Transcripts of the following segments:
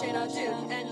shit I do.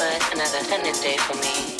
Was another thunder day for me.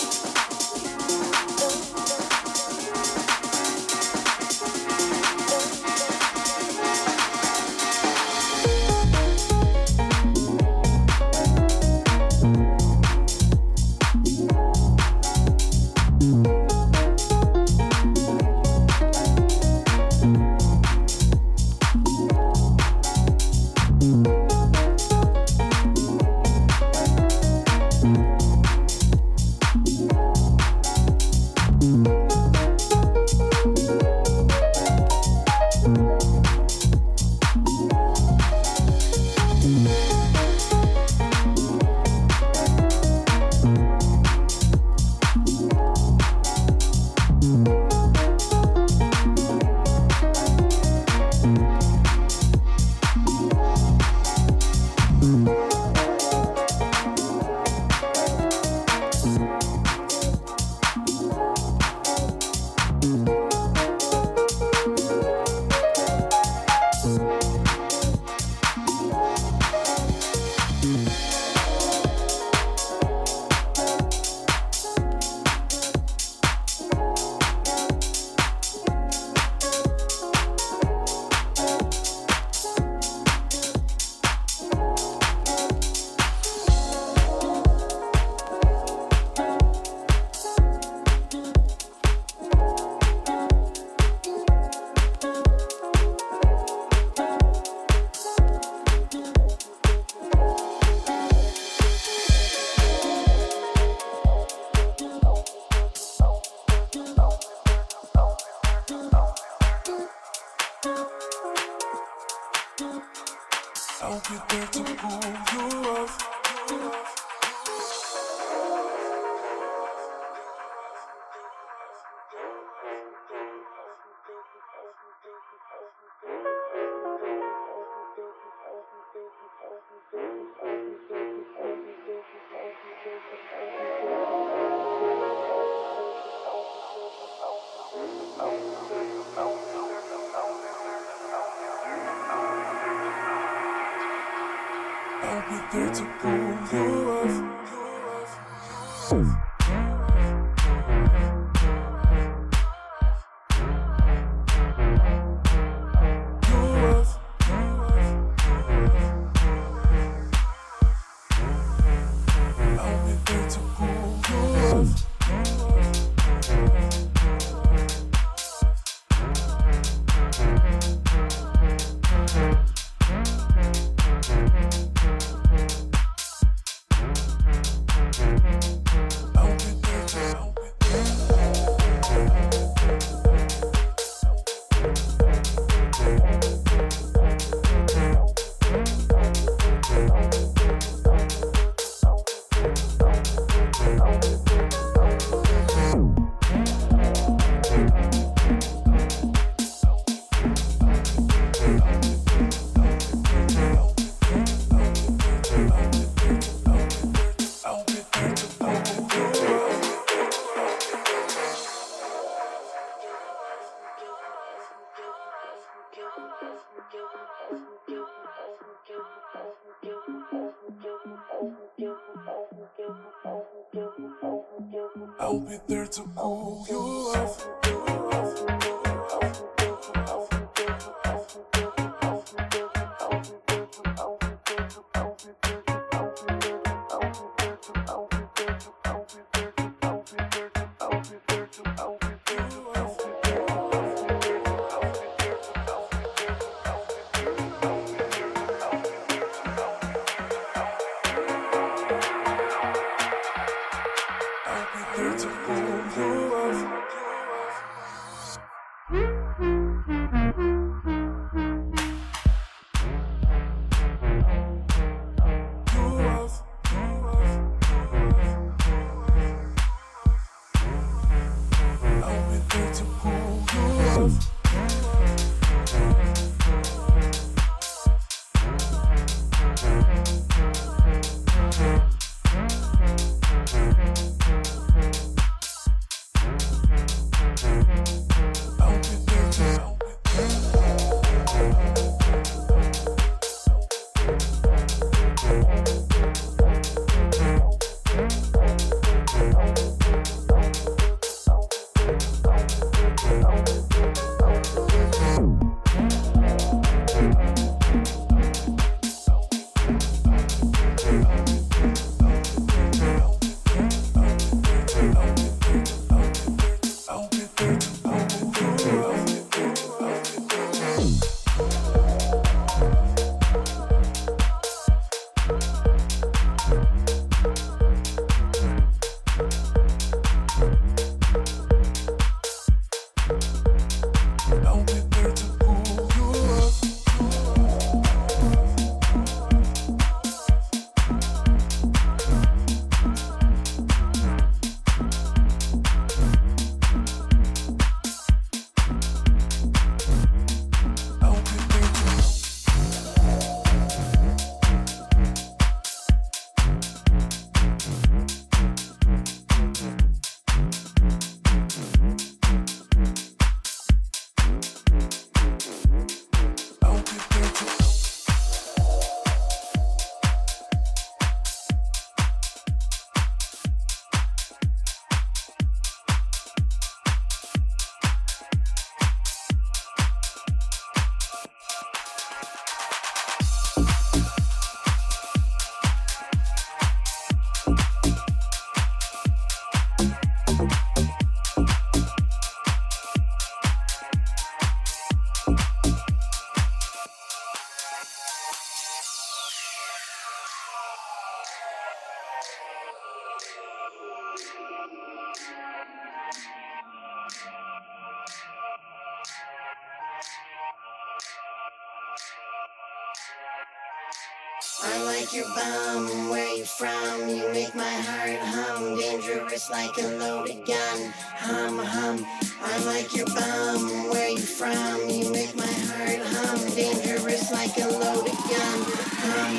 Like your bum, where you from? You make my heart hum, dangerous like a loaded gun. Hum, hum. I like your bum, where you from? You make my heart hum, dangerous like a loaded gun. Hum,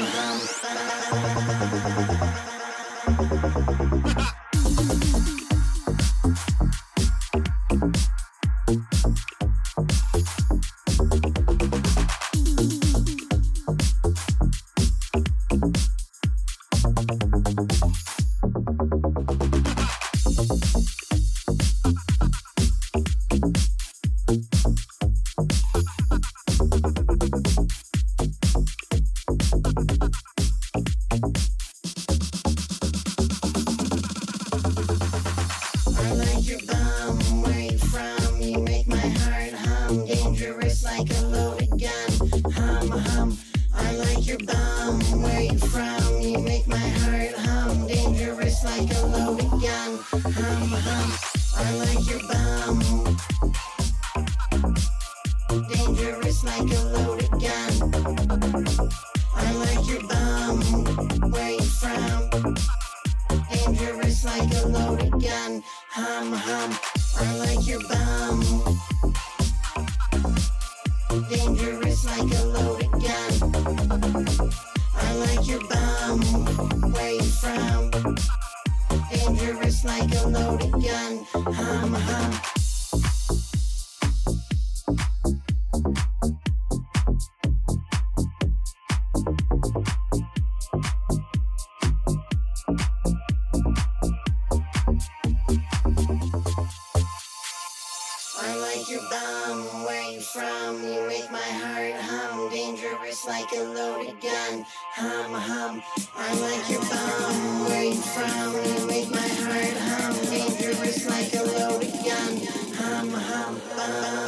hum. hum. I like your bum, where you from? You make my heart hum. Dangerous like a loaded gun. Hum, hum, bum.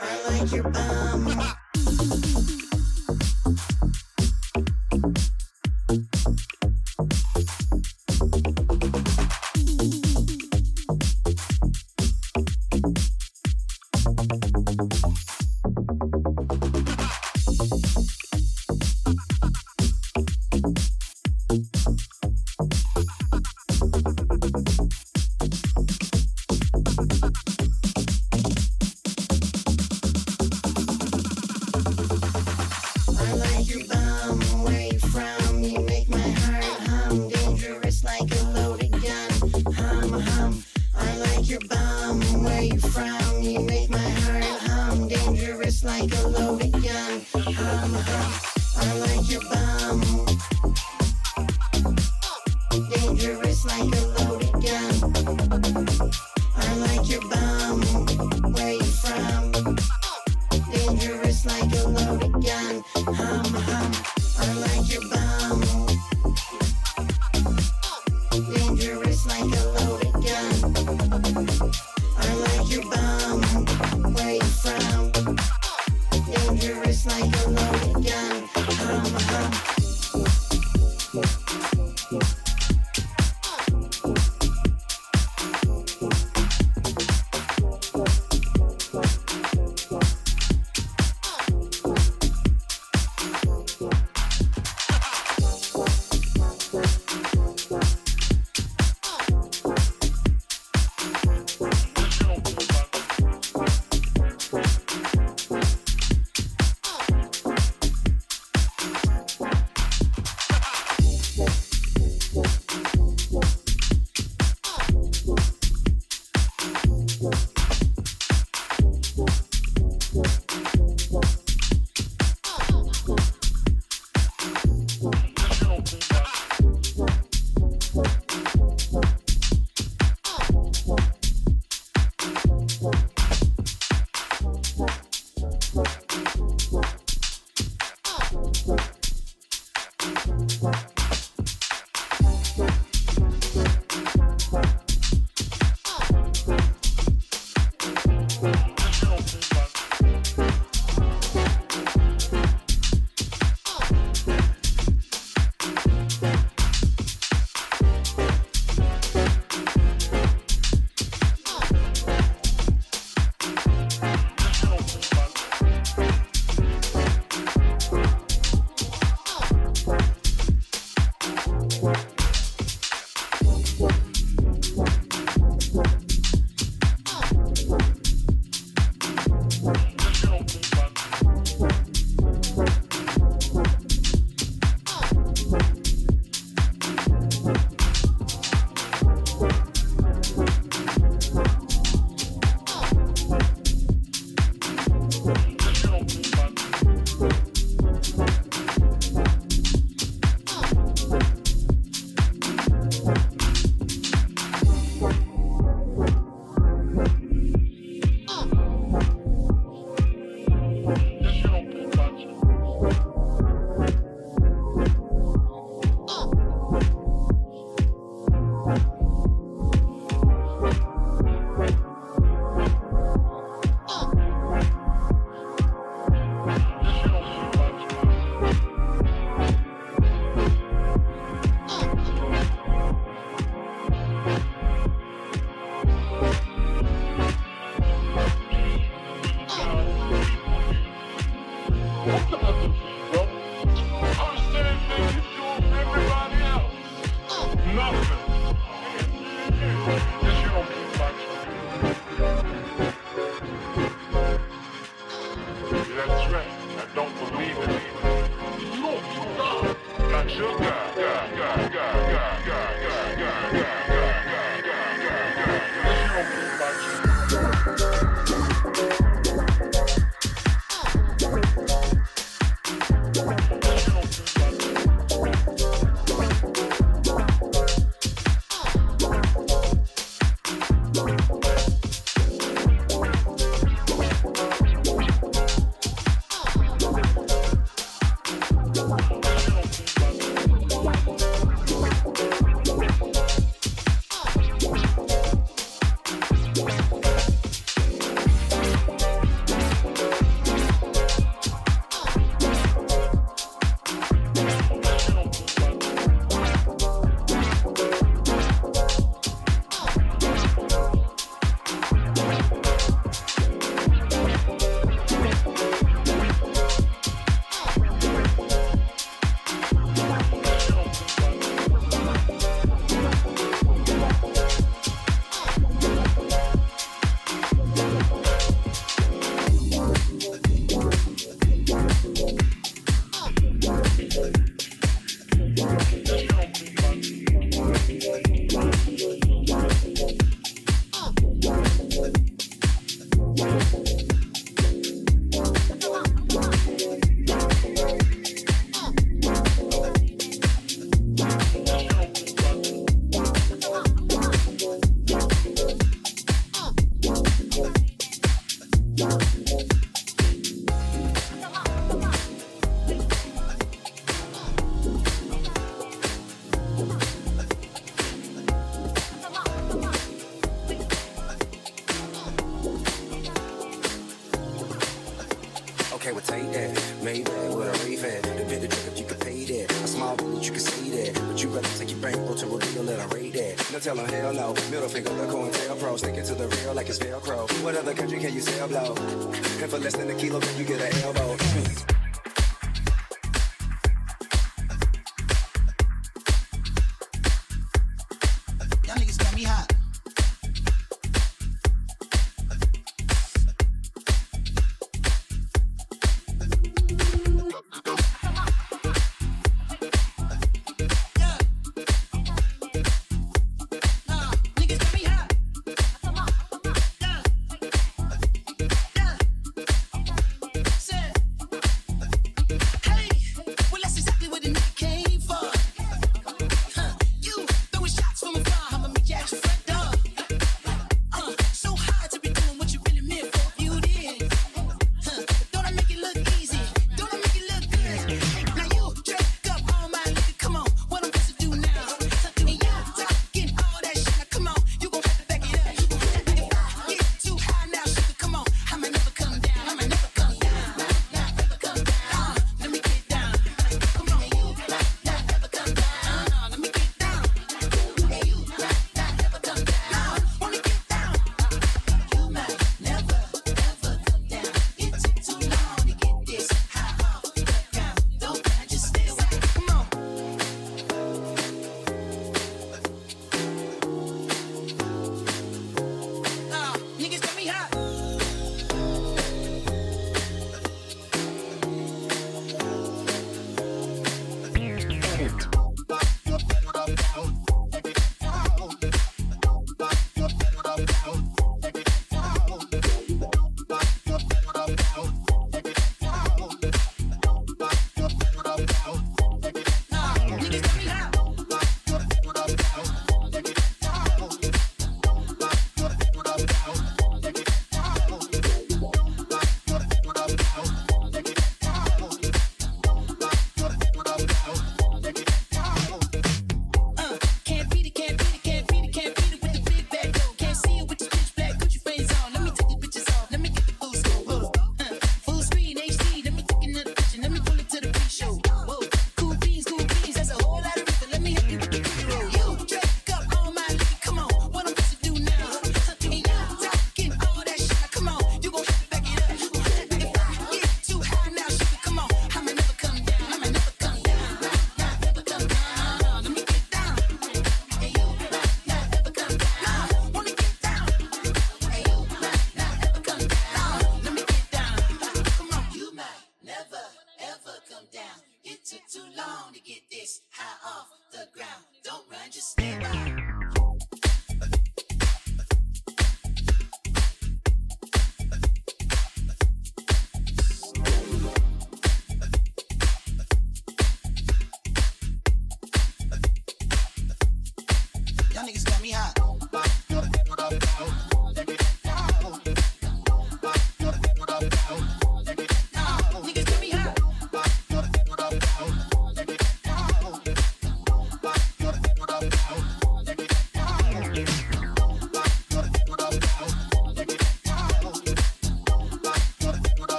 I like your bum.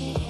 Yeah.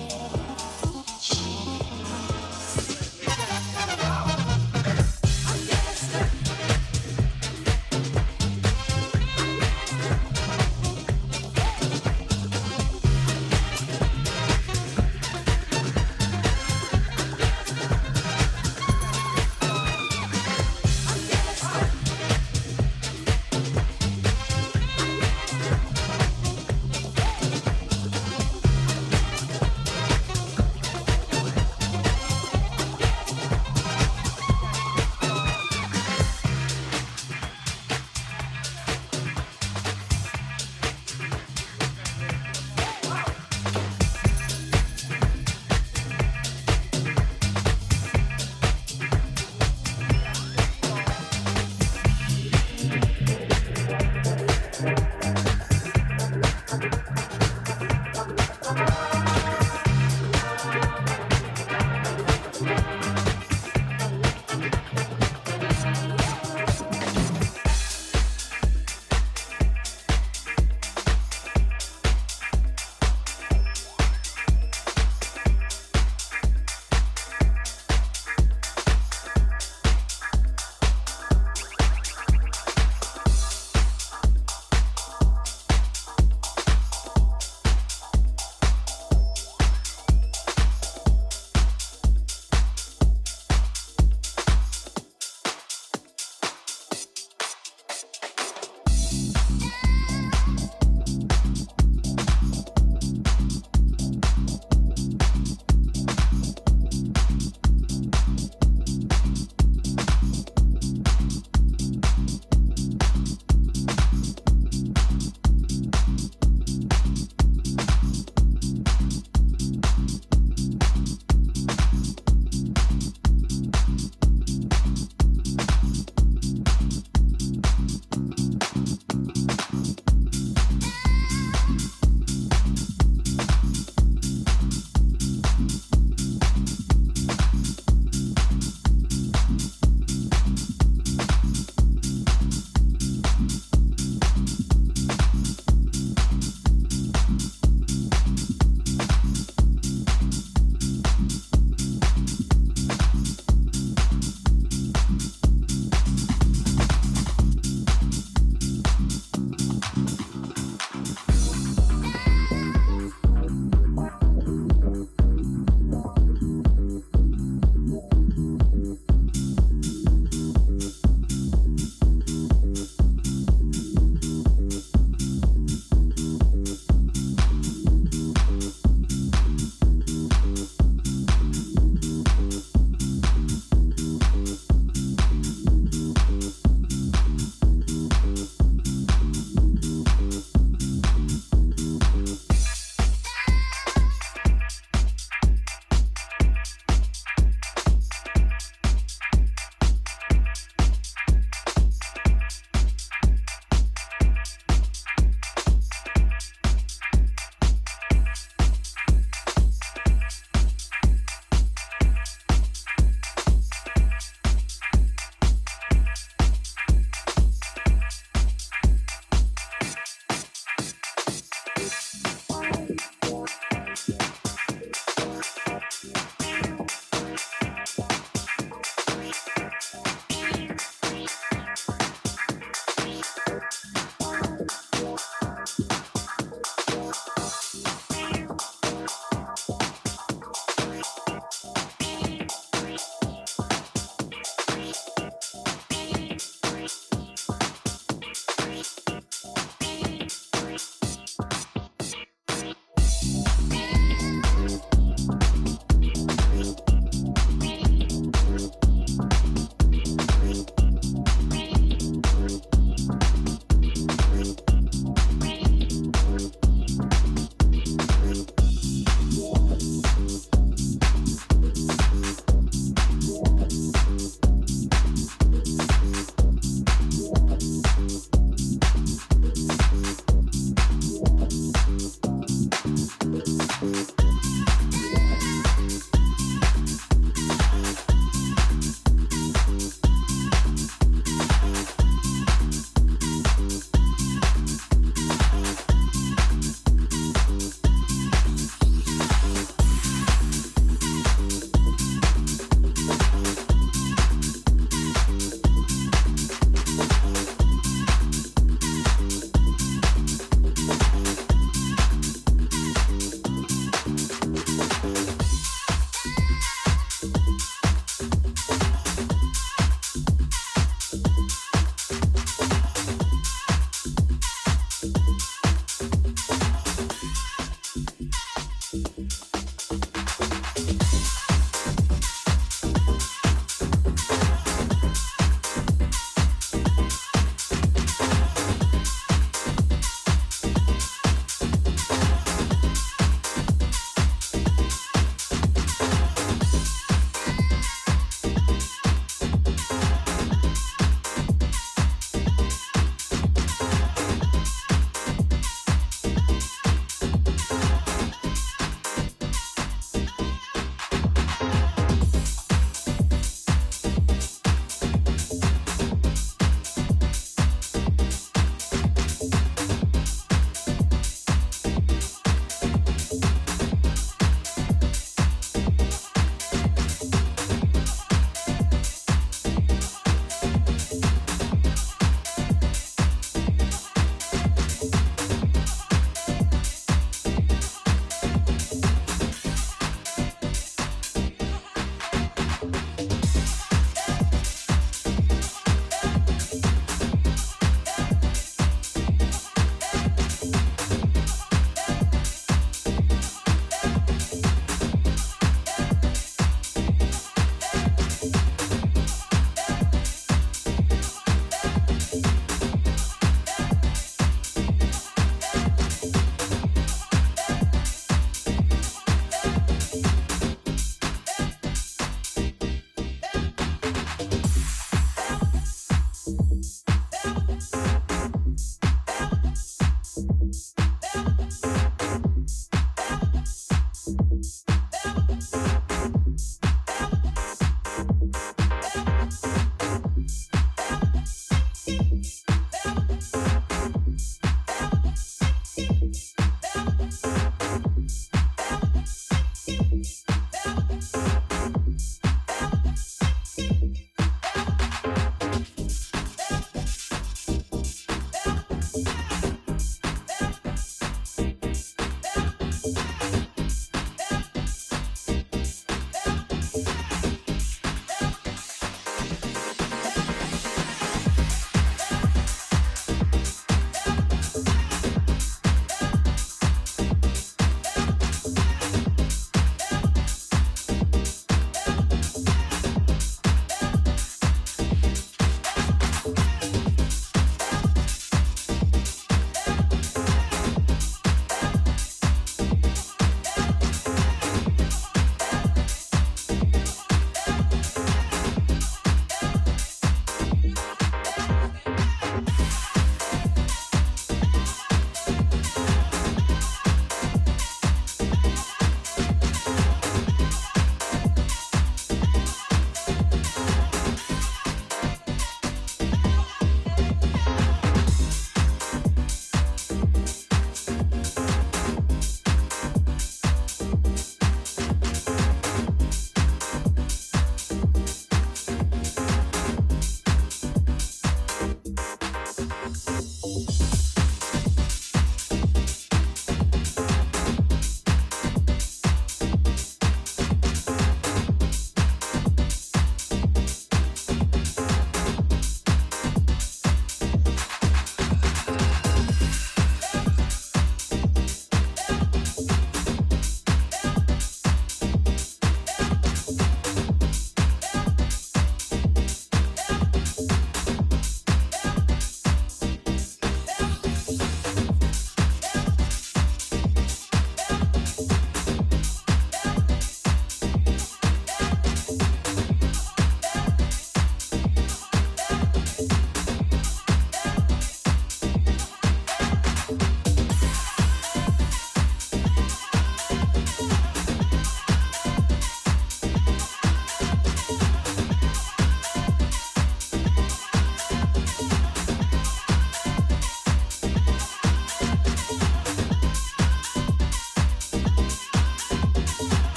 There